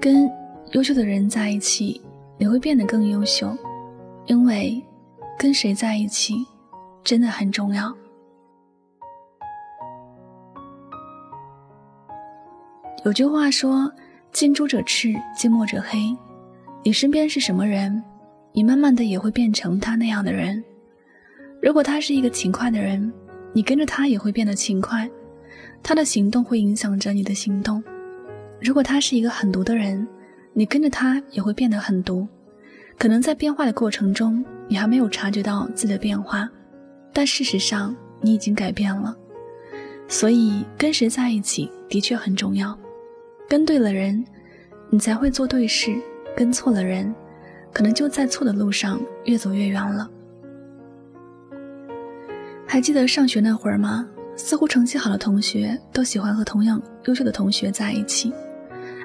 跟优秀的人在一起，你会变得更优秀，因为跟谁在一起真的很重要。有句话说：“近朱者赤，近墨者黑。”你身边是什么人，你慢慢的也会变成他那样的人。如果他是一个勤快的人，你跟着他也会变得勤快。他的行动会影响着你的行动。如果他是一个狠毒的人，你跟着他也会变得狠毒。可能在变化的过程中，你还没有察觉到自己的变化，但事实上你已经改变了。所以跟谁在一起的确很重要。跟对了人，你才会做对事；跟错了人，可能就在错的路上越走越远了。还记得上学那会儿吗？似乎成绩好的同学都喜欢和同样优秀的同学在一起，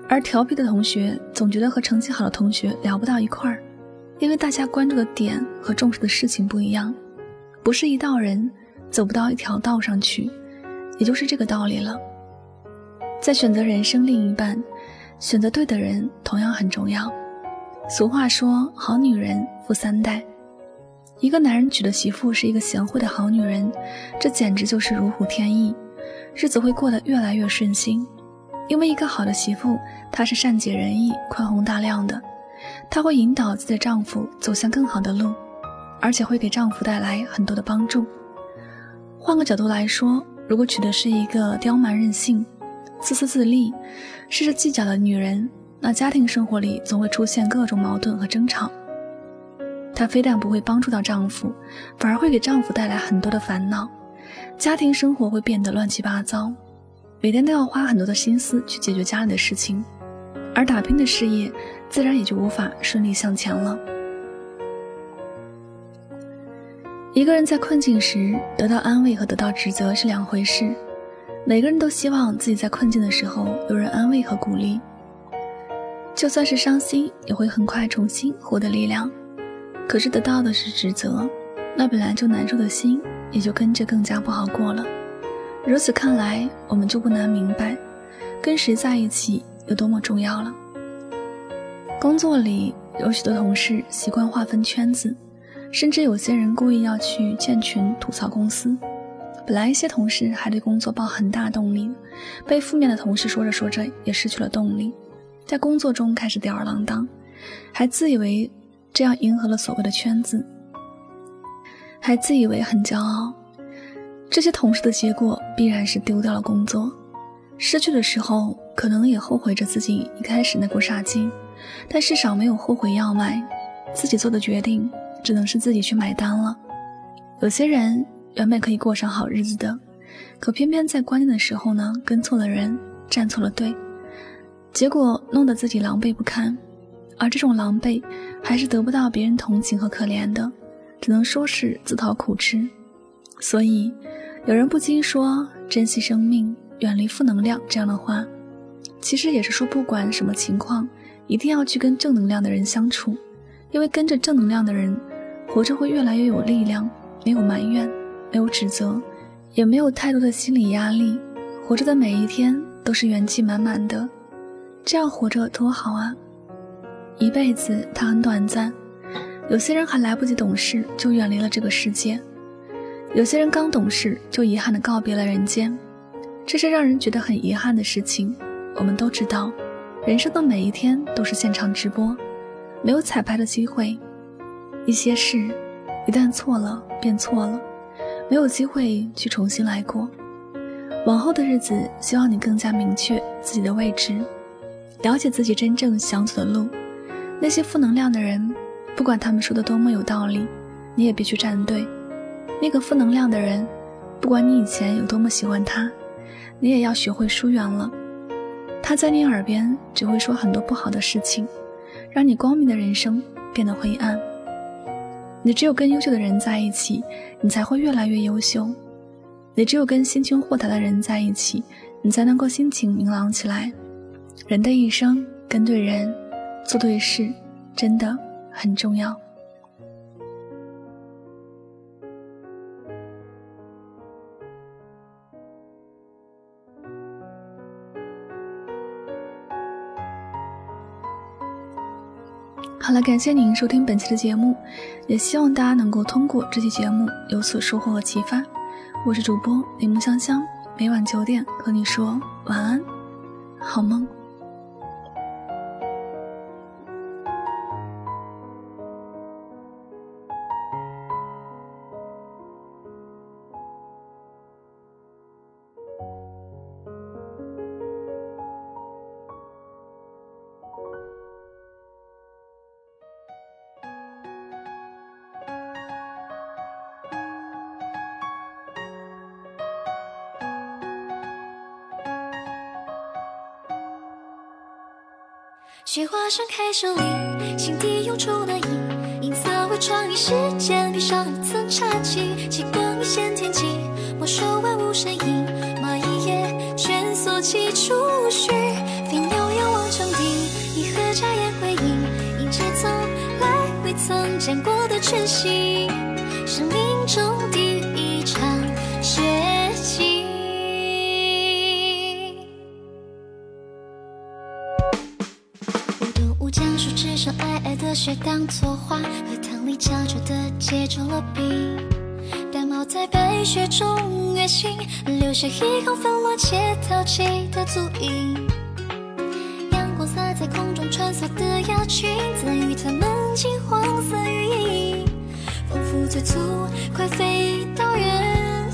而调皮的同学总觉得和成绩好的同学聊不到一块儿，因为大家关注的点和重视的事情不一样，不是一道人走不到一条道上去，也就是这个道理了。在选择人生另一半，选择对的人同样很重要。俗话说：“好女人富三代。”一个男人娶的媳妇是一个贤惠的好女人，这简直就是如虎添翼，日子会过得越来越顺心。因为一个好的媳妇，她是善解人意、宽宏大量的，她会引导自己的丈夫走向更好的路，而且会给丈夫带来很多的帮助。换个角度来说，如果娶的是一个刁蛮任性、自私自利、事事计较的女人，那家庭生活里总会出现各种矛盾和争吵。她非但不会帮助到丈夫，反而会给丈夫带来很多的烦恼，家庭生活会变得乱七八糟，每天都要花很多的心思去解决家里的事情，而打拼的事业自然也就无法顺利向前了。一个人在困境时得到安慰和得到指责是两回事，每个人都希望自己在困境的时候有人安慰和鼓励，就算是伤心，也会很快重新获得力量。可是得到的是指责，那本来就难受的心也就跟着更加不好过了。如此看来，我们就不难明白，跟谁在一起有多么重要了。工作里有许多同事习惯划分圈子，甚至有些人故意要去建群吐槽公司。本来一些同事还对工作抱很大动力，被负面的同事说着说着也失去了动力，在工作中开始吊儿郎当，还自以为。这样迎合了所谓的圈子，还自以为很骄傲。这些同事的结果必然是丢掉了工作，失去的时候可能也后悔着自己一开始那股傻劲，但至少没有后悔药卖。自己做的决定只能是自己去买单了。有些人原本可以过上好日子的，可偏偏在关键的时候呢，跟错了人，站错了队，结果弄得自己狼狈不堪。而这种狼狈，还是得不到别人同情和可怜的，只能说是自讨苦吃。所以，有人不禁说“珍惜生命，远离负能量”这样的话，其实也是说，不管什么情况，一定要去跟正能量的人相处，因为跟着正能量的人，活着会越来越有力量，没有埋怨，没有指责，也没有太多的心理压力，活着的每一天都是元气满满的，这样活着多好啊！一辈子它很短暂，有些人还来不及懂事就远离了这个世界，有些人刚懂事就遗憾的告别了人间，这是让人觉得很遗憾的事情。我们都知道，人生的每一天都是现场直播，没有彩排的机会，一些事一旦错了便错了，没有机会去重新来过。往后的日子，希望你更加明确自己的位置，了解自己真正想走的路。那些负能量的人，不管他们说的多么有道理，你也别去站队。那个负能量的人，不管你以前有多么喜欢他，你也要学会疏远了。他在你耳边只会说很多不好的事情，让你光明的人生变得灰暗。你只有跟优秀的人在一起，你才会越来越优秀。你只有跟心胸豁达的人在一起，你才能够心情明朗起来。人的一生，跟对人。做对事真的很重要。好了，感谢您收听本期的节目，也希望大家能够通过这期节目有所收获和启发。我是主播柠檬香香，每晚九点和你说晚安，好梦。雪花盛开手里，心底涌出暖意，银色为创意，时间披上一层茶气，极光一线天际，没收万物身影，蚂蚁也蜷缩起。触须，飞鸟仰望穹顶，一盒家烟回应，迎接从来未曾见过的全新，生命只剩皑皑的雪当作花，荷塘里悄悄地结成了冰。淡帽在白雪中跃行，留下一行纷乱且淘气的足印。阳光洒在空中穿梭的鸭群，赠予它们金黄色羽翼。仿佛催促，快飞到远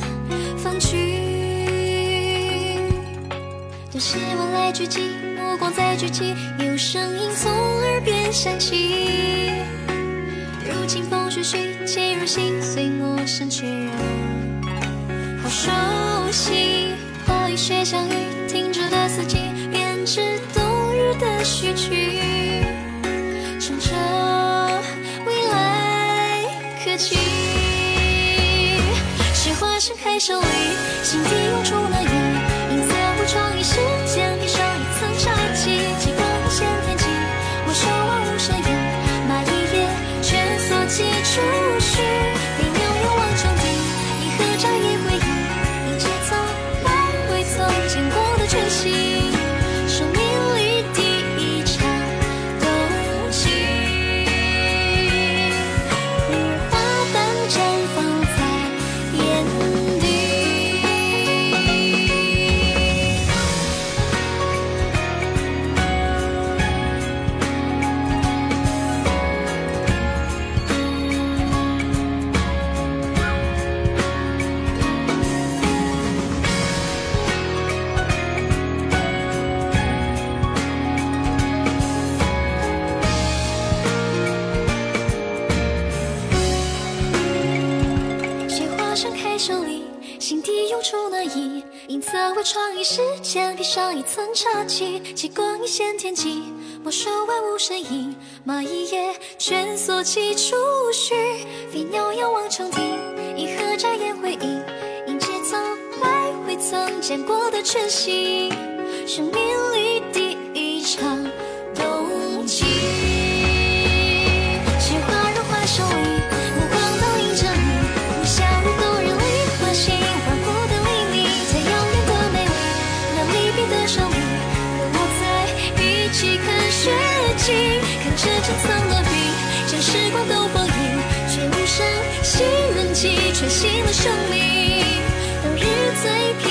方去。都市万籁俱寂，目光在聚集，有声音从耳边响起。如清风徐徐，切入心随，陌生却又好熟悉。花与雪相遇，停止的四季，编织冬日的序曲，乘着未来可期。雪花盛开手里，心底银色为创意，时间披上一层茶气，极光一线天际，没收万物身影，蚂蚁也蜷缩起触须，飞鸟仰望穹顶，银河眨眼回应，迎接从来未曾见过的全新，生命里生命，当日最。